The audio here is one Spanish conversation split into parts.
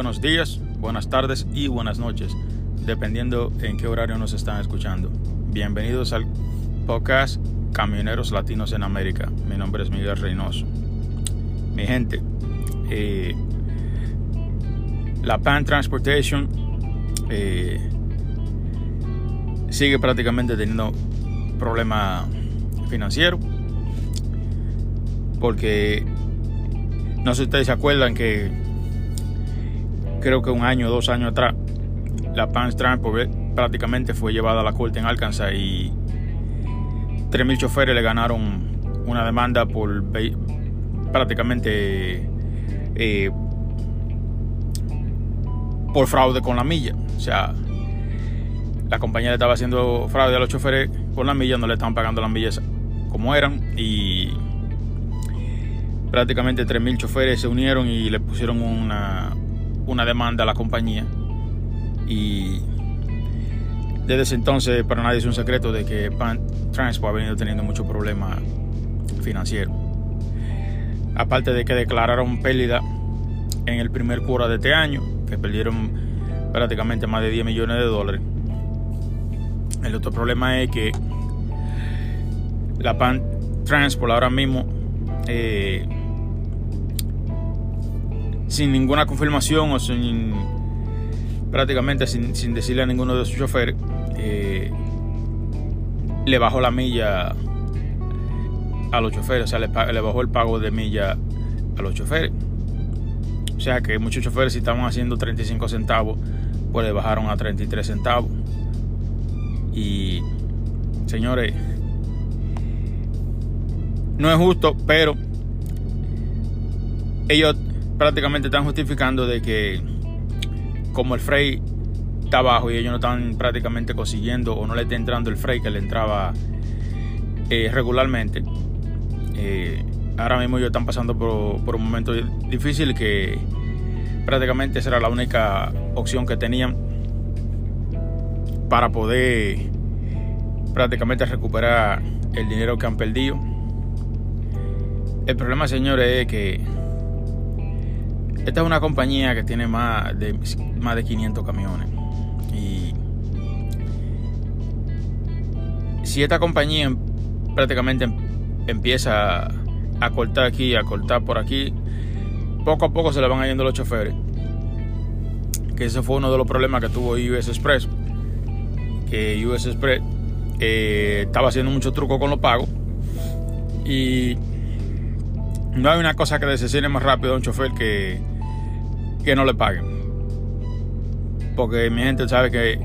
buenos días, buenas tardes y buenas noches, dependiendo en qué horario nos están escuchando. Bienvenidos al podcast Camioneros Latinos en América. Mi nombre es Miguel Reynoso. Mi gente, eh, la Pan Transportation eh, sigue prácticamente teniendo problemas financieros porque no sé si ustedes se acuerdan que creo que un año o dos años atrás la Pan Transport prácticamente fue llevada a la corte en Arkansas y 3.000 choferes le ganaron una demanda por prácticamente eh, por fraude con la milla. O sea, la compañía le estaba haciendo fraude a los choferes con la milla, no le estaban pagando las millas como eran y prácticamente 3.000 choferes se unieron y le pusieron una, una demanda a la compañía y desde ese entonces para nadie es un secreto de que Pan Transport ha venido teniendo muchos problemas financieros. Aparte de que declararon pérdida en el primer cura de este año, que perdieron prácticamente más de 10 millones de dólares. El otro problema es que la Pan Transport ahora mismo, eh, sin ninguna confirmación o sin prácticamente sin, decirle a ninguno de sus choferes, eh, le bajó la milla a los choferes, o sea, le, le, bajó el pago de milla a los choferes. O sea que muchos choferes si estaban haciendo 35 centavos, pues le bajaron a 33 centavos. Y señores, no es justo, pero ellos prácticamente están justificando de que como el freight está bajo y ellos no están prácticamente consiguiendo o no le está entrando el freight que le entraba eh, regularmente, eh, ahora mismo ellos están pasando por, un momento difícil que prácticamente esa era la única opción que tenían para poder prácticamente recuperar el dinero que han perdido. El problema, señores, es que esta es una compañía que tiene más de, más de 500 camiones. Y si esta compañía prácticamente empieza a cortar aquí, a cortar por aquí, poco a poco se le van yendo los choferes. Que ese fue uno de los problemas que tuvo US Express. Que US Express eh, estaba haciendo mucho truco con los pagos. Y no hay una cosa que desecine más rápido a un chofer que, que no le paguen. Porque mi gente sabe que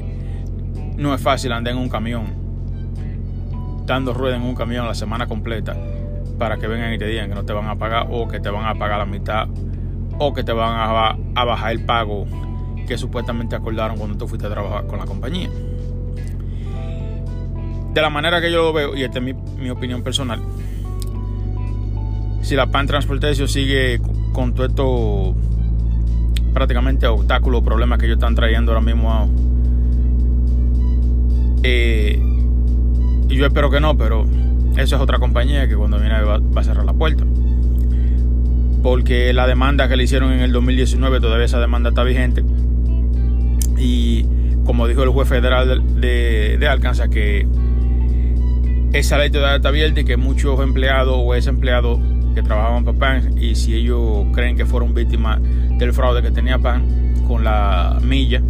no es fácil andar en un camión, dando rueda en un camión la semana completa para que vengan y te digan que no te van a pagar o que te van a pagar la mitad o que te van a, bajar el pago que supuestamente acordaron cuando tú fuiste a trabajar con la compañía. De la manera que yo lo veo, y esta es mi, mi opinión personal, si la PAN Transportation sigue con todo esto prácticamente obstáculos, problemas que ellos están trayendo ahora mismo. Eh, y yo espero que no, pero eso es otra compañía que cuando viene va, a cerrar la puerta. Porque la demanda que le hicieron en el 2019, todavía esa demanda está vigente. Y como dijo el juez federal de, de, Alcanza, que esa ley todavía está abierta y que muchos empleados o ese empleado que trabajaban para PAN y si ellos creen que fueron víctimas del fraude que tenía PAN con la milla,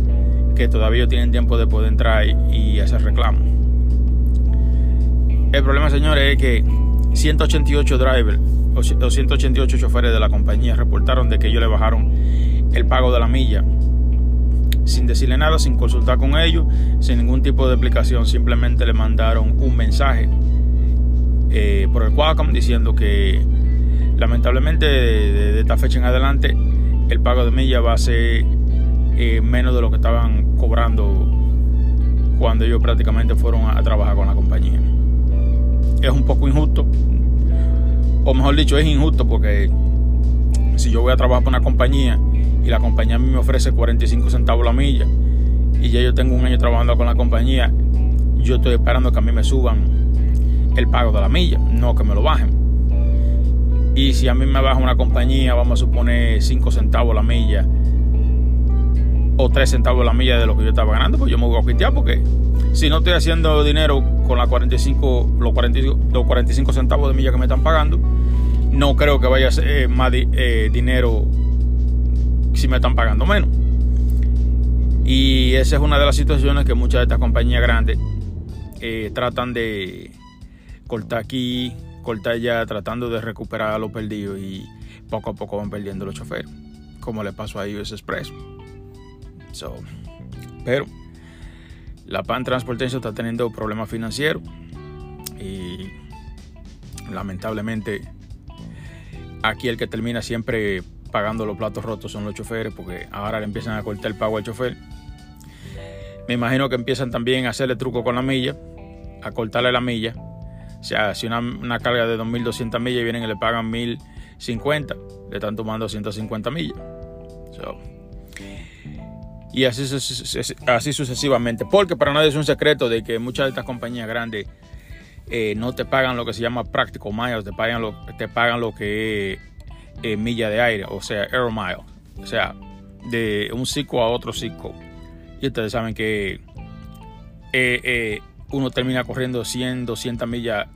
que todavía tienen tiempo de poder entrar y hacer reclamo. El problema, señores, es que 188 drivers o 188 choferes de la compañía reportaron de que ellos le bajaron el pago de la milla sin decirle nada, sin consultar con ellos, sin ningún tipo de explicación, simplemente le mandaron un mensaje eh, por el Qualcomm diciendo que Lamentablemente, de, esta fecha en adelante, el pago de milla va a ser eh, menos de lo que estaban cobrando cuando ellos prácticamente fueron a, trabajar con la compañía. Es un poco injusto, o mejor dicho, es injusto porque si yo voy a trabajar para una compañía y la compañía me ofrece 45 centavos la milla y ya yo tengo un año trabajando con la compañía, yo estoy esperando que a mí me suban el pago de la milla, no que me lo bajen. Y si a mí me baja una compañía, vamos a suponer 5 centavos la milla, o 3 centavos la milla de lo que yo estaba ganando, pues yo me voy a quitar porque si no estoy haciendo dinero con la 45, los, 45, los 45 centavos de milla que me están pagando, no creo que vaya a ser más eh, dinero si me están pagando menos. Y esa es una de las situaciones que muchas de estas compañías grandes eh, tratan de cortar aquí, cortar allá, tratando de recuperar lo perdido y poco a poco van perdiendo los choferes, como le pasó a US Express. pero la PAN Transportation está teniendo problemas financieros y lamentablemente aquí el que termina siempre pagando los platos rotos son los choferes porque ahora le empiezan a cortar el pago al chofer. Me imagino que empiezan también a hacerle truco con la milla, a cortarle la milla. O sea, si una, carga de 2.200 millas vienen y le pagan 1.050, le están tomando 150 millas. y así, así sucesivamente. Porque para nadie es un secreto de que muchas de estas compañías grandes eh, no te pagan lo que se llama práctico miles, te pagan lo, te pagan lo que es eh, milla de aire, o sea, air mile, o sea, de un ciclo a otro ciclo. Y ustedes saben que eh, eh, uno termina corriendo 100, 200 millas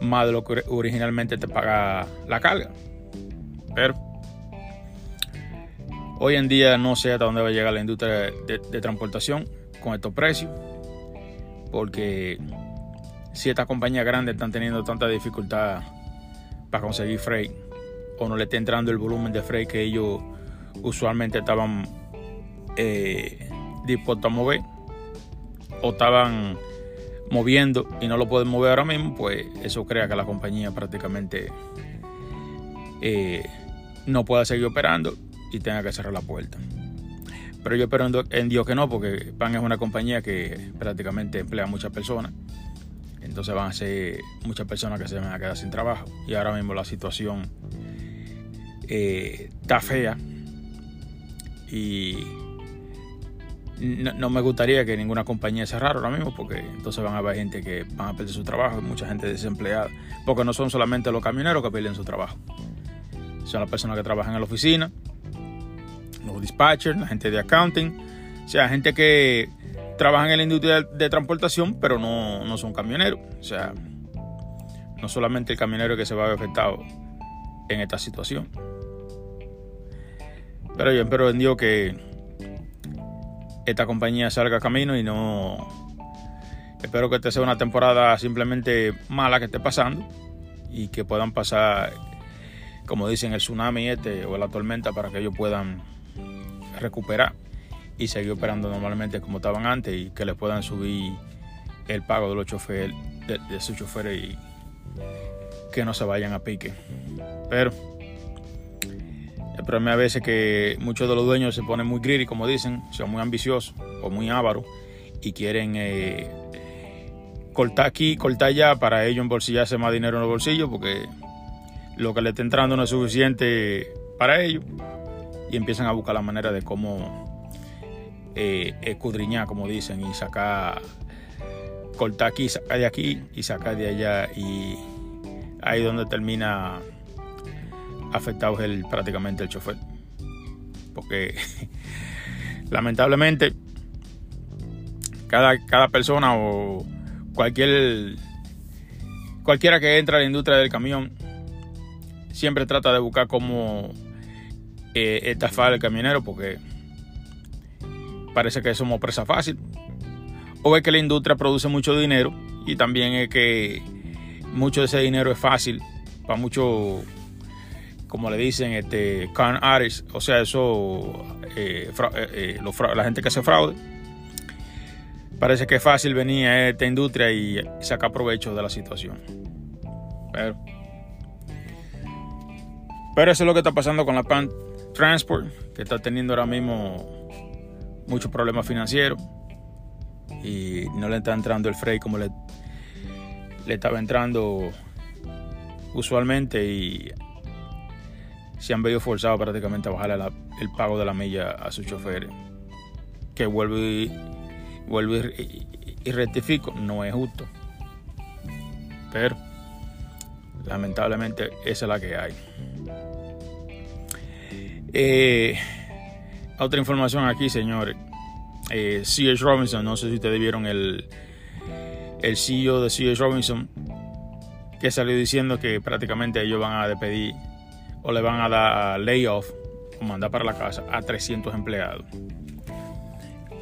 más de lo que originalmente te paga la carga. Pero hoy en día no sé hasta dónde va a llegar la industria de, transportación con estos precios, porque si estas compañías grandes están teniendo tanta dificultad para conseguir freight, o no le está entrando el volumen de freight que ellos usualmente estaban eh, dispuestos a mover o estaban moviendo y no lo pueden mover ahora mismo, pues eso crea que la compañía prácticamente eh, no pueda seguir operando y tenga que cerrar la puerta. Pero yo espero en Dios que no, porque PAN es una compañía que prácticamente emplea a muchas personas. Entonces van a ser muchas personas que se van a quedar sin trabajo. Y ahora mismo la situación eh, está fea y no, me gustaría que ninguna compañía cerrara ahora mismo porque entonces van a haber gente que van a perder su trabajo mucha gente desempleada porque no son solamente los camioneros que pierden su trabajo. Son las personas que trabajan en la oficina los dispatchers, la gente de accounting o sea, gente que trabajan en la industria de transportación pero no, no son camioneros. O sea, no solamente el camionero que se va a ver afectado en esta situación. Pero yo espero en que esta compañía salga camino y no. Espero que esta sea una temporada simplemente mala que esté pasando y que puedan pasar, como dicen, el tsunami este o la tormenta para que ellos puedan recuperar y seguir operando normalmente como estaban antes y que les puedan subir el pago de los choferes, de, de sus choferes y que no se vayan a pique. Pero el problema a veces que muchos de los dueños se ponen muy greedy, como dicen, son muy ambiciosos o muy ávaros y quieren eh, cortar aquí, cortar allá para ellos embolsillarse más dinero en los bolsillos porque lo que le está entrando no es suficiente para ellos y empiezan a buscar la manera de cómo eh, escudriñar, como dicen, y sacar, cortar aquí, sacar de aquí y sacar de allá y ahí es donde termina afectado el, prácticamente el chofer. Porque lamentablemente cada, cada persona o cualquier cualquiera que entra a la industria del camión siempre trata de buscar cómo eh, estafar al camionero porque parece que somos presa fácil. O es que la industria produce mucho dinero y también es que mucho de ese dinero es fácil para muchos como le dicen, este, con artists, o sea, eso, eh, eh, eh, la gente que hace fraude. Parece que es fácil venir a esta industria y sacar provecho de la situación. Pero, pero eso es lo que está pasando con la Pan Transport, que está teniendo ahora mismo muchos problemas financieros y no le está entrando el freight como le, le estaba entrando usualmente y se han venido forzados prácticamente a bajar el pago de la milla a sus choferes. Que vuelvo y, vuelvo y, rectifico, no es justo. Pero lamentablemente esa es la que hay. Eh, Otra información aquí, señores. Eh. Robinson, no sé si ustedes vieron el, el CEO de C.H. Robinson, que salió diciendo que prácticamente ellos van a despedir o le van a dar layoff o mandar para la casa a 300 empleados.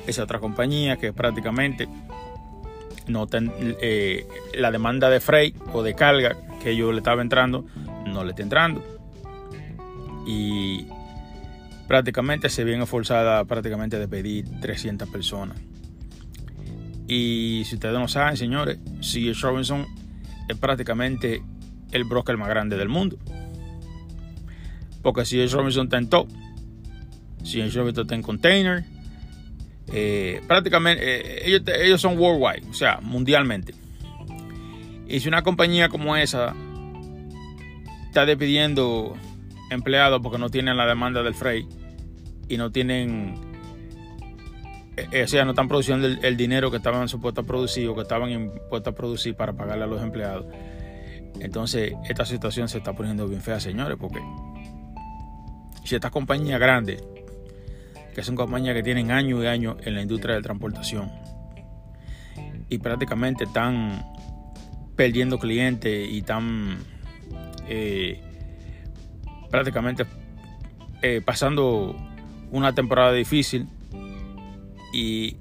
Esa otra compañía que prácticamente no eh, la demanda de freight o de carga que ellos le estaba entrando no le está entrando y prácticamente se viene forzada prácticamente de pedir 300 personas. Y si ustedes no saben, señores, C.H. Robinson es prácticamente el broker más grande del mundo. Porque C.H. Robinson está en top. C.H. Robinson está en container. Eh, prácticamente eh, ellos, ellos son worldwide, o sea, mundialmente. Y si una compañía como esa está despidiendo empleados porque no tienen la demanda del freight y no tienen, eh, o sea, no están produciendo el, dinero que estaban supuestos a producir o que estaban impuestos a producir para pagarle a los empleados. Entonces, esta situación se está poniendo bien fea, señores, porque si estas compañías grandes, que son compañías que tienen años y años en la industria de transportación, y prácticamente están perdiendo clientes y están eh, prácticamente eh, pasando una temporada difícil y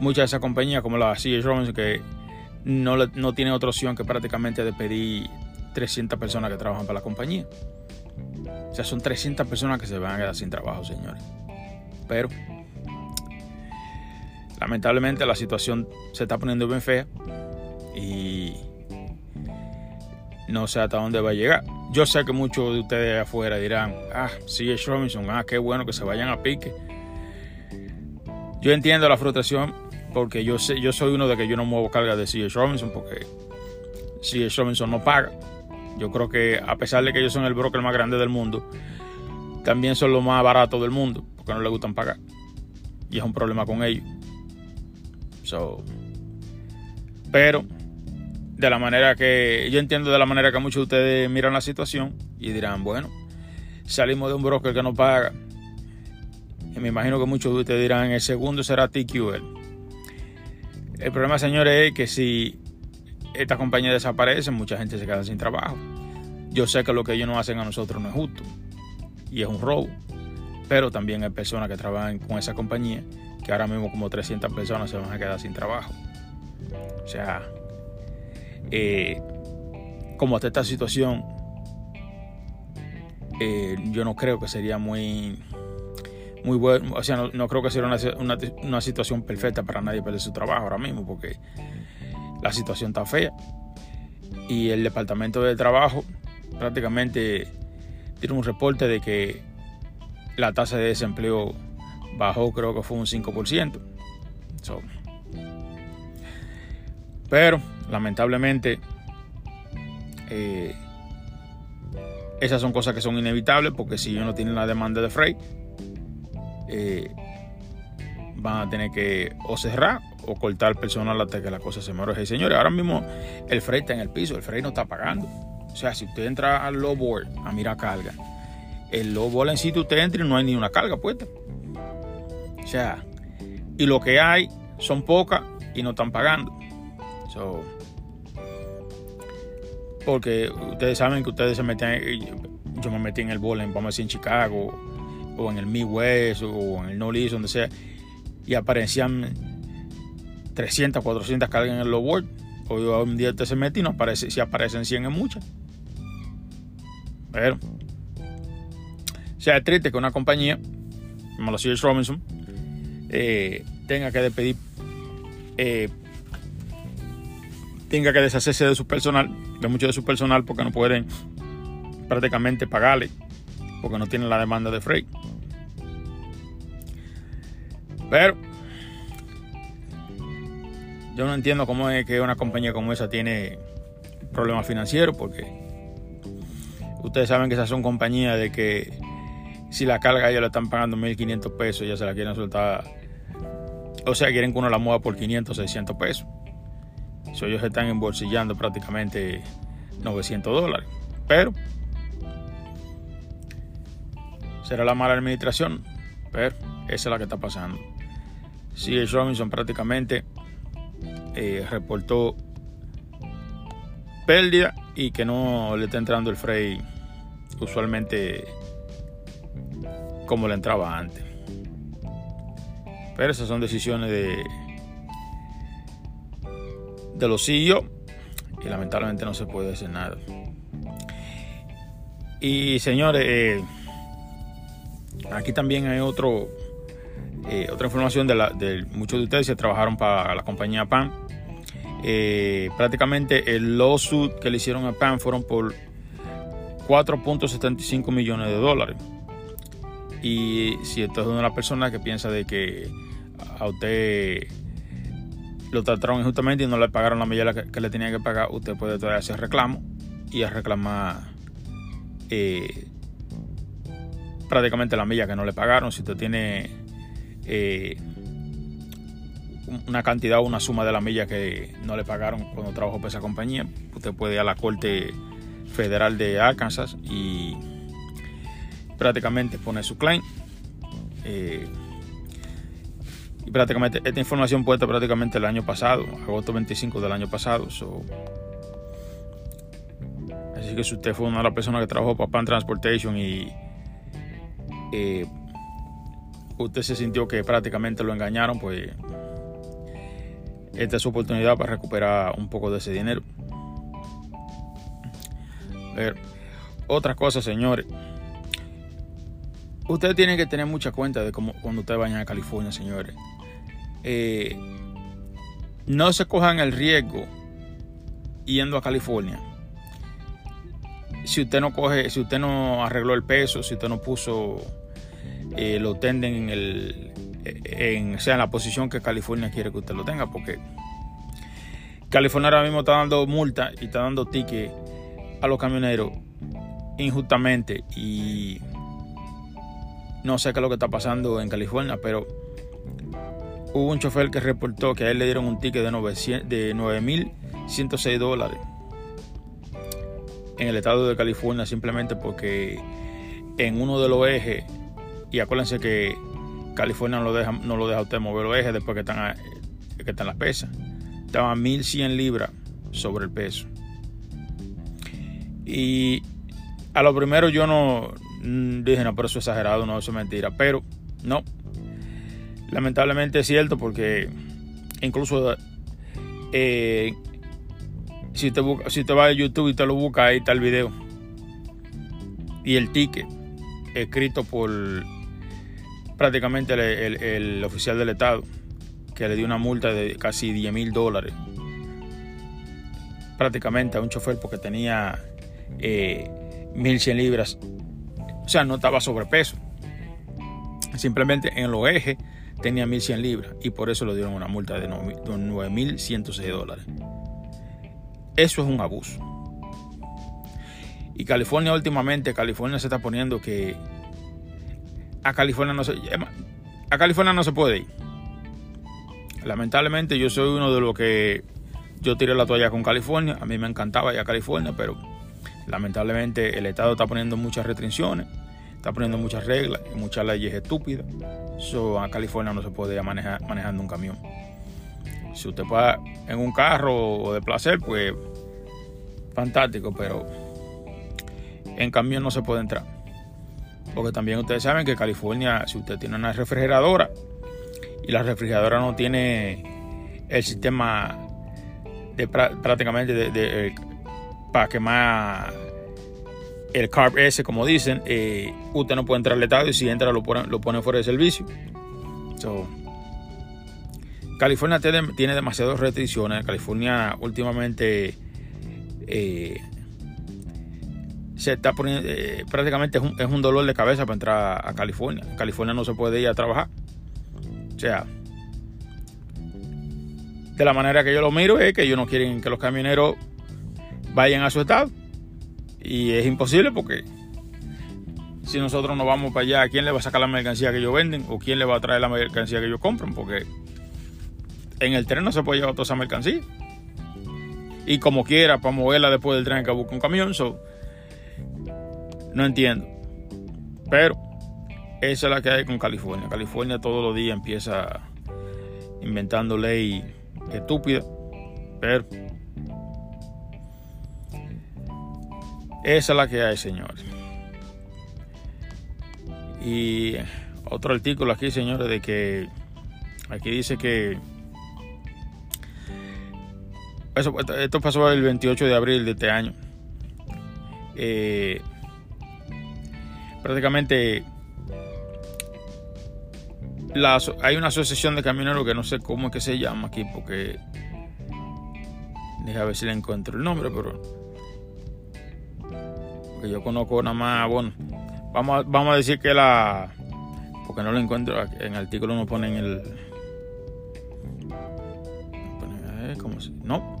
muchas de esas compañías como la C.H. Robinson que no, no tienen otra opción que prácticamente despedir 300 personas que trabajan para la compañía. O sea, son 300 personas que se van a quedar sin trabajo, señores. Pero lamentablemente la situación se está poniendo bien fea y no sé hasta dónde va a llegar. Yo sé que muchos de ustedes afuera dirán, ah, sí, es Robinson, ah, qué bueno que se vayan a pique. Yo entiendo la frustración porque yo sé, yo soy uno de que yo no muevo carga de C.H. Robinson porque C.H. Robinson no paga. Yo creo que a pesar de que ellos son el broker más grande del mundo, también son los más baratos del mundo porque no les gustan pagar. Y es un problema con ellos. So, pero de la manera que yo entiendo de la manera que muchos de ustedes miran la situación y dirán, bueno, salimos de un broker que no paga. Y me imagino que muchos de ustedes dirán, el segundo será TQL. El problema, señores, es que si esta compañía desaparece, mucha gente se queda sin trabajo. Yo sé que lo que ellos nos hacen a nosotros no es justo y es un robo. Pero también hay personas que trabajan con esa compañía que ahora mismo como 300 personas se van a quedar sin trabajo. O sea, eh, como está esta situación, eh, yo no creo que sería muy, muy bueno, o sea, no, creo que sería una, situación perfecta para nadie perder su trabajo ahora mismo, porque la situación está fea. Y el Departamento de Trabajo prácticamente tiene un reporte de que la tasa de desempleo bajó, creo que fue un 5%. pero lamentablemente, eh, esas son cosas que son inevitables porque si ellos no tienen la demanda de freight, eh, van a tener que o cerrar o cortar personal hasta que la cosa se muera. Y señores, ahora mismo el freight está en el piso, el freight no está pagando. O sea, si usted entra al low board a mirar carga, el low board en sitio usted entra y no hay ni una carga puesta. O sea, y lo que hay son pocas y no están pagando. So, porque ustedes saben que ustedes se metían, yo me metí en el bowling, vamos a decir en Chicago, o en el Midwest, o en el Northeast, donde sea, y aparecían 300, 400 cargas en el low board. Hoy un día usted se mete y no aparece, si aparecen 100 es muchas. Pero, o sea, es triste que una compañía, como la Sears Robinson, eh, tenga que despedir, eh, tenga que deshacerse de su personal de mucho de su personal porque no pueden prácticamente pagarle porque no tienen la demanda de freight. Pero yo no entiendo cómo es que una compañía como esa tiene problemas financieros porque ustedes saben que esas son compañías de que si la carga ya le están pagando 1.500 pesos ya se la quieren soltar o sea quieren que uno la mueva por 500 600 pesos ellos están embolsillando prácticamente 900 dólares. Pero será la mala administración. Pero esa es la que está pasando. C.H. Robinson prácticamente eh, reportó pérdida y que no le está entrando el freight usualmente como le entraba antes. Pero esas son decisiones de, de los CEO y lamentablemente no se puede hacer nada. Y señores, eh, aquí también hay otro eh, otra información de, muchos de ustedes que trabajaron para la compañía PAN. Eh, prácticamente el lawsuit que le hicieron a PAN fueron por 4.75 millones de dólares. Y si usted es una personas que piensa de que a usted lo trataron injustamente y no le pagaron la medida que, le tenía que pagar, usted puede todavía hacer reclamo y reclamar eh, prácticamente la milla que no le pagaron. Si usted tiene eh, una cantidad o una suma de la milla que no le pagaron cuando trabajó para esa compañía, usted puede ir a la Corte Federal de Arkansas y prácticamente poner su claim. Eh, y prácticamente esta información puesta prácticamente el año pasado, agosto 25 del año pasado. así que si usted fue una de las personas que trabajó para Pan Transportation y eh, usted se sintió que prácticamente lo engañaron, pues esta es su oportunidad para recuperar un poco de ese dinero. Ver, otra cosa, señores. Ustedes tienen que tener mucha cuenta de cómo cuando ustedes vayan a California, señores. Eh, no se cojan el riesgo yendo a California. Si usted no coge, si usted no arregló el peso, si usted no puso eh, lo tenden en el en, sea, en la posición que California quiere que usted lo tenga, porque California ahora mismo está dando multa y está dando ticket a los camioneros injustamente y no sé qué es lo que está pasando en California, pero hubo un chofer que reportó que a él le dieron un ticket de 9.106 dólares en el estado de California simplemente porque en uno de los ejes y acuérdense que California no lo deja, no lo deja usted mover los ejes después que están, las pesas. Estaban 1100 libras sobre el peso. Y a lo primero yo no mm, dije, no, pero eso es exagerado, no, eso es mentira. Pero no. Lamentablemente es cierto porque incluso eh, si, te busca, si te vas a YouTube y te lo busca, ahí está el video. Y el ticket escrito por prácticamente el, oficial del Estado, que le dio una multa de casi 10 mil dólares, prácticamente a un chofer porque tenía eh, 1.100 libras, o sea, no estaba sobrepeso, simplemente en los ejes tenía 1.100 libras y por eso le dieron una multa de 9.106 dólares. Eso es un abuso. Y California últimamente, California se está poniendo que a California no se a California no se puede ir. Lamentablemente yo soy uno de los que yo tiré la toalla con California, a mí me encantaba ir a California, pero lamentablemente el estado está poniendo muchas restricciones, está poniendo muchas reglas y muchas leyes estúpidas. So, a California no se puede ir manejando un camión. Si usted va en un carro o de placer, pues fantástico, pero en camión no se puede entrar. Porque también ustedes saben que California, si usted tiene una refrigeradora y la refrigeradora no tiene el sistema de prácticamente de, para quemar el carb S, como dicen, eh, usted no puede entrar al estado y si entra lo pone, lo pone fuera de servicio. California tiene, tiene demasiadas restricciones. California últimamente eh, se está poniendo, eh, prácticamente es un, dolor de cabeza para entrar a California. California no se puede ir a trabajar. O sea, de la manera que yo lo miro es que ellos no quieren que los camioneros vayan a su estado. Y es imposible porque si nosotros no vamos para allá, ¿quién le va a sacar la mercancía que ellos venden? ¿O quién le va a traer la mercancía que ellos compran? Porque en el tren no se puede llevar toda esa mercancía. Y como quiera, para moverla después del tren que busca un camión. So, no entiendo. Pero esa es la que hay con California. California todos los días empieza inventando ley estúpida, pero esa es la que hay, señores. Y otro artículo aquí, señores, de que aquí dice que esto pasó el 28 de abril de este año. Eh, prácticamente hay una asociación de camioneros que no sé cómo es que se llama aquí porque deja ver si le encuentro el nombre pero porque yo conozco nada más bueno vamos a, vamos a decir que la porque no lo encuentro en el artículo no ponen el ¿cómo se? no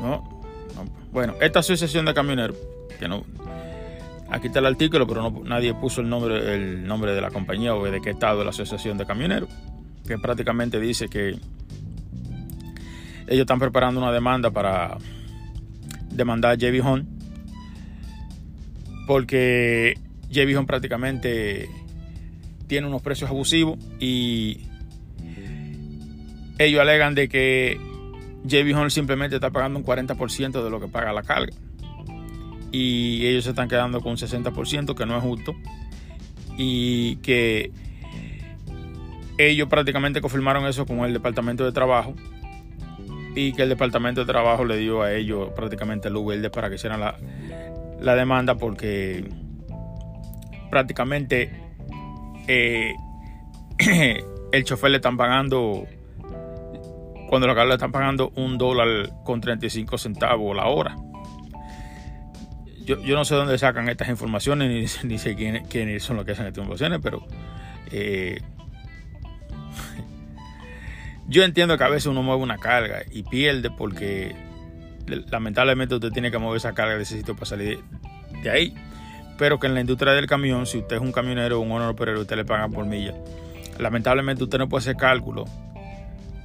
no bueno esta asociación de camioneros que no Aquí está el artículo, pero no, nadie puso el nombre, el nombre de la compañía o de qué estado la Asociación de Camioneros, que prácticamente dice que ellos están preparando una demanda para demandar a JB Hunt porque JB Hunt prácticamente tiene unos precios abusivos y ellos alegan de que JB Hunt simplemente está pagando un 40% de lo que paga la carga y ellos se están quedando con un 60%, que no es justo. Y que ellos prácticamente confirmaron eso con el Departamento de Trabajo y que el Departamento de Trabajo le dio a ellos prácticamente luz verde para que hicieran la, la demanda porque prácticamente eh, el chofer le están pagando cuando la carga le están pagando un dólar con 35 centavos la hora yo, no sé dónde sacan estas informaciones, ni, sé quiénes, son los que hacen estas informaciones, pero eh, yo entiendo que a veces uno mueve una carga y pierde porque lamentablemente usted tiene que mover esa carga de ese sitio para salir de, ahí. Pero que en la industria del camión, si usted es un camionero un honor operero, usted le pagan por milla. Lamentablemente usted no puede hacer cálculo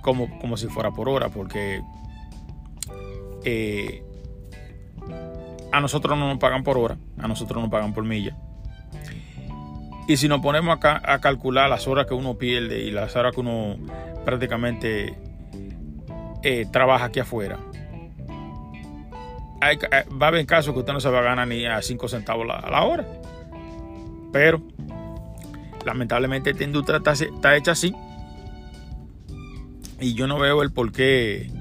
como, como si fuera por hora, porque eh, a nosotros no nos pagan por hora, a nosotros nos pagan por milla. Y si nos ponemos acá a calcular las horas que uno pierde y las horas que uno prácticamente eh, trabaja aquí afuera, hay, eh, va a haber casos que usted no se va a ganar ni a 5 centavos a la hora. Pero lamentablemente esta industria está, está hecha así. Y yo no veo el por qué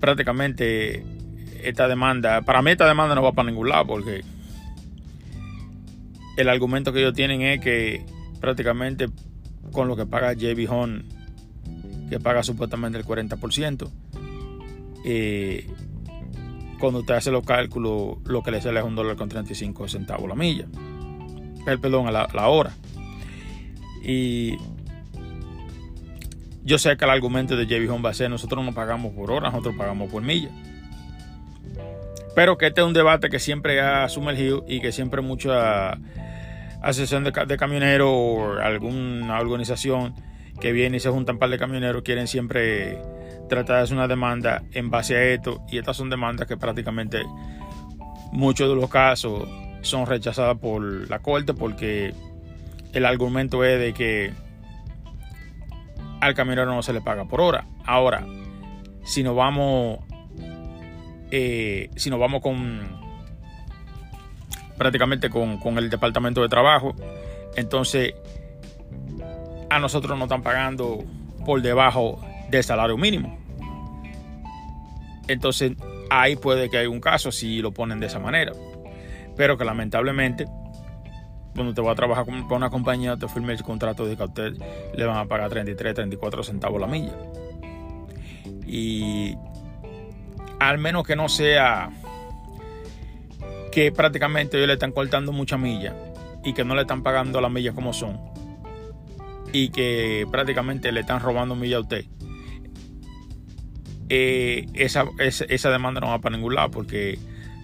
prácticamente esta demanda, para mí esta demanda no va para ningún lado porque el argumento que ellos tienen es que prácticamente con lo que paga JB Hunt, que paga supuestamente el 40%, eh, cuando usted hace los cálculos, lo que le sale es un dólar con 35 centavos la milla, el perdón, a la, hora. Y yo sé que el argumento de JB Hunt va a ser: nosotros no pagamos por hora, nosotros pagamos por milla. Pero que este es un debate que siempre ha sumergido y que siempre mucha asociación de, camioneros o alguna organización que viene y se juntan un par de camioneros quieren siempre tratar de hacer una demanda en base a esto y estas son demandas que prácticamente muchos de los casos son rechazadas por la corte porque el argumento es de que al camionero no se le paga por hora. Ahora, si nos vamos eh, si nos vamos con prácticamente con, el departamento de trabajo, entonces a nosotros nos están pagando por debajo del salario mínimo. Entonces ahí puede que haya un caso si lo ponen de esa manera. Pero que lamentablemente, cuando te va a trabajar con, una compañía, te firme el contrato de que a usted le van a pagar 33, 34 centavos la milla. Y al menos que no sea que prácticamente ellos le están cortando mucha milla y que no le están pagando las millas como son y que prácticamente le están robando millas a usted. Eh, esa, esa, demanda no va para ningún lado porque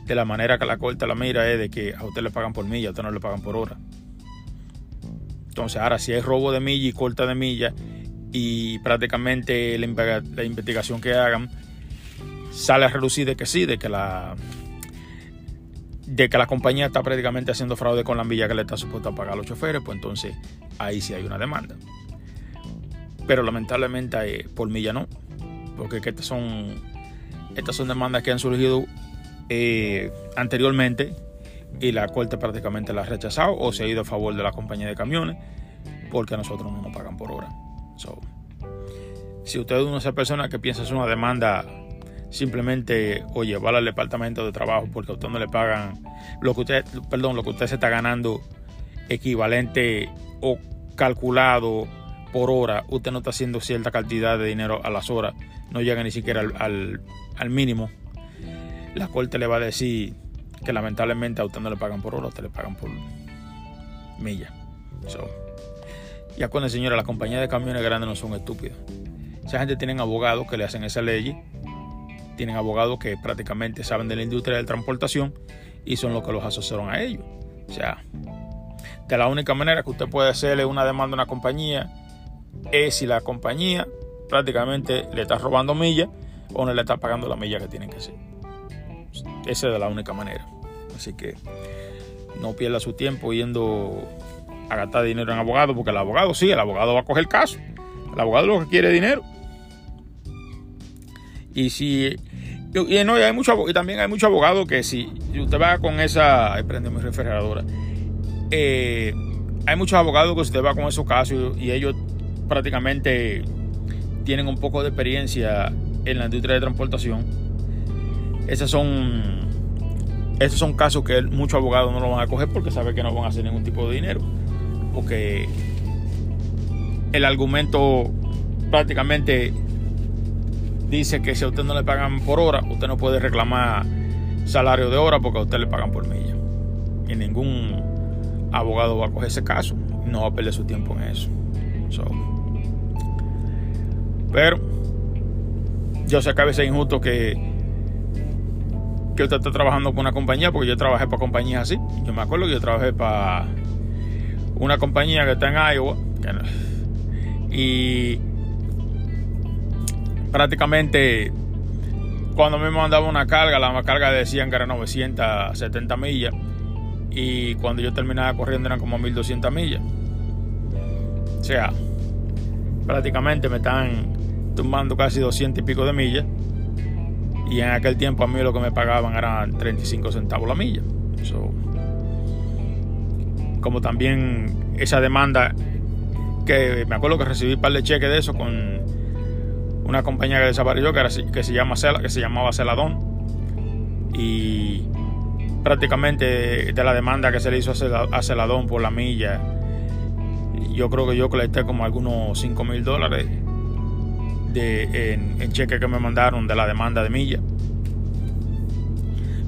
de la manera que la corta la mira es de que a usted le pagan por milla, a usted no le pagan por hora. Entonces ahora si hay robo de milla y corta de milla y prácticamente la, la investigación que hagan sale a relucir de que sí, de que la de que la compañía está prácticamente haciendo fraude con la milla que le está supuesto a pagar a los choferes, pues entonces ahí sí hay una demanda. Pero lamentablemente eh, por milla no, porque estas son, estas son demandas que han surgido eh, anteriormente y la corte prácticamente la ha rechazado o se ha ido a favor de la compañía de camiones porque a nosotros no nos pagan por hora. si usted es una de esas personas que piensa hacer una demanda simplemente o llevarla al departamento de trabajo porque a usted no le pagan lo que usted, perdón, lo que usted se está ganando equivalente o calculado por hora, usted no está haciendo cierta cantidad de dinero a las horas, no llega ni siquiera al, al mínimo. La corte le va a decir que lamentablemente a usted no le pagan por hora, a usted le pagan por milla. So, ya cuando señora, las compañías de camiones grandes no son estúpidas. Esa gente tienen abogados que le hacen esa ley, tienen abogados que prácticamente saben de la industria de transportación y son los que los asesoran a ellos. O sea, de la única manera que usted puede hacerle una demanda a una compañía es si la compañía prácticamente le está robando millas o no le está pagando la milla que tienen que hacer. Esa es la única manera. Así que no pierda su tiempo yendo a gastar dinero en abogado, porque el abogado sí, el abogado va a coger el caso. El abogado lo que quiere es dinero. Y si. Y, no, hay mucho, y también hay muchos abogados que si usted va con esa. Prende mi refrigeradora. Eh, hay muchos abogados que usted va con esos casos y ellos prácticamente tienen un poco de experiencia en la industria de transportación. Esos son, esos son casos que muchos abogados no lo van a coger porque saben que no van a hacer ningún tipo de dinero. Porque el argumento prácticamente dice que si a usted no le pagan por hora, usted no puede reclamar salario de hora porque a usted le pagan por milla. Y ningún abogado va a coger ese caso. No va a perder su tiempo en eso. pero yo sé que a veces es injusto que, que usted esté trabajando con una compañía, porque yo trabajé para compañías así. Yo me acuerdo que yo trabajé para una compañía que está en Iowa. y prácticamente cuando me mandaba una carga, la carga decían que era 970 millas. Y cuando yo terminaba corriendo eran como 1200 millas. O sea, prácticamente me están tumbando casi 200 y pico de millas. Y en aquel tiempo a mí lo que me pagaban eran 35 centavos la milla. como también esa demanda que me acuerdo que recibí un par de cheques de eso con una compañía que desapareció que, que, se, llama que se llamaba Celadón. Y prácticamente de la demanda que se le hizo a Celadón por la milla, yo creo que yo colecté como algunos 5 mil dólares de, en, cheque que me mandaron de la demanda de milla.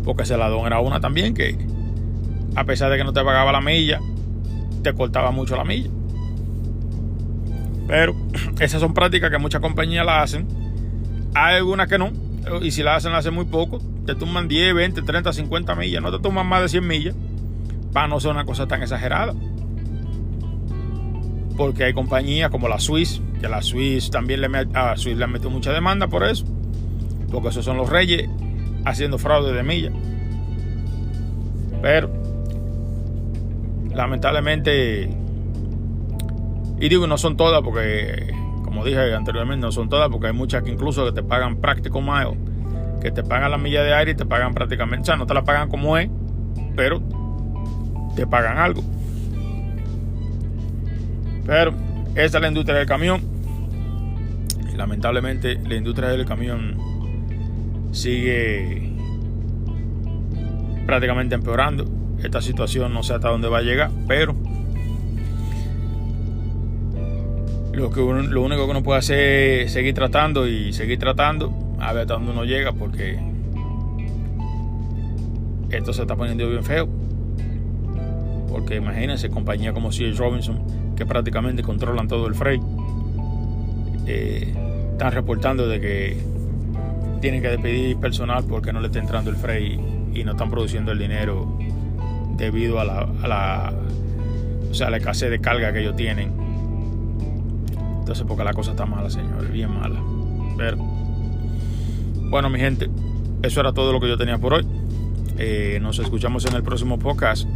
Porque Celadón era una también que, a pesar de que no te pagaba la milla, te cortaba mucho la milla. Pero esas son prácticas que muchas compañías la hacen. Hay algunas que no. Y si la hacen, la hacen muy poco. Te toman 10, 20, 30, 50 millas. No te toman más de 100 millas. Para no ser una cosa tan exagerada. Porque hay compañías como la Swiss. Que la Swiss también le, han metido mucha demanda por eso. Porque esos son los reyes haciendo fraude de millas. Pero lamentablemente y digo, no son todas porque, como dije anteriormente, no son todas porque hay muchas que incluso que te pagan práctico mile, que te pagan la milla de aire y te pagan prácticamente, o sea, no te la pagan como es, pero te pagan algo. Pero esa es la industria del camión. Lamentablemente la industria del camión sigue prácticamente empeorando. Esta situación no sé hasta dónde va a llegar, pero Lo, que lo único que uno puede hacer es seguir tratando y seguir tratando a ver hasta dónde uno llega porque esto se está poniendo bien feo. Porque imagínense, compañías como C.H. Robinson, que prácticamente controlan todo el freight, eh, están reportando de que tienen que despedir personal porque no le está entrando el freight y no están produciendo el dinero debido a la, a la, o sea, la escasez de carga que ellos tienen entonces, porque la cosa está mala, señores, bien mala. Pero, bueno, mi gente, eso era todo lo que yo tenía por hoy. Eh, nos escuchamos en el próximo podcast.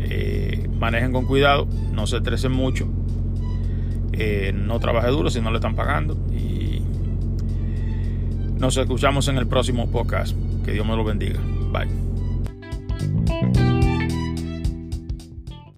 Eh, manejen con cuidado, no se estresen mucho. no trabaje duro si no le están pagando. Y nos escuchamos en el próximo podcast. Que Dios me lo bendiga. Bye.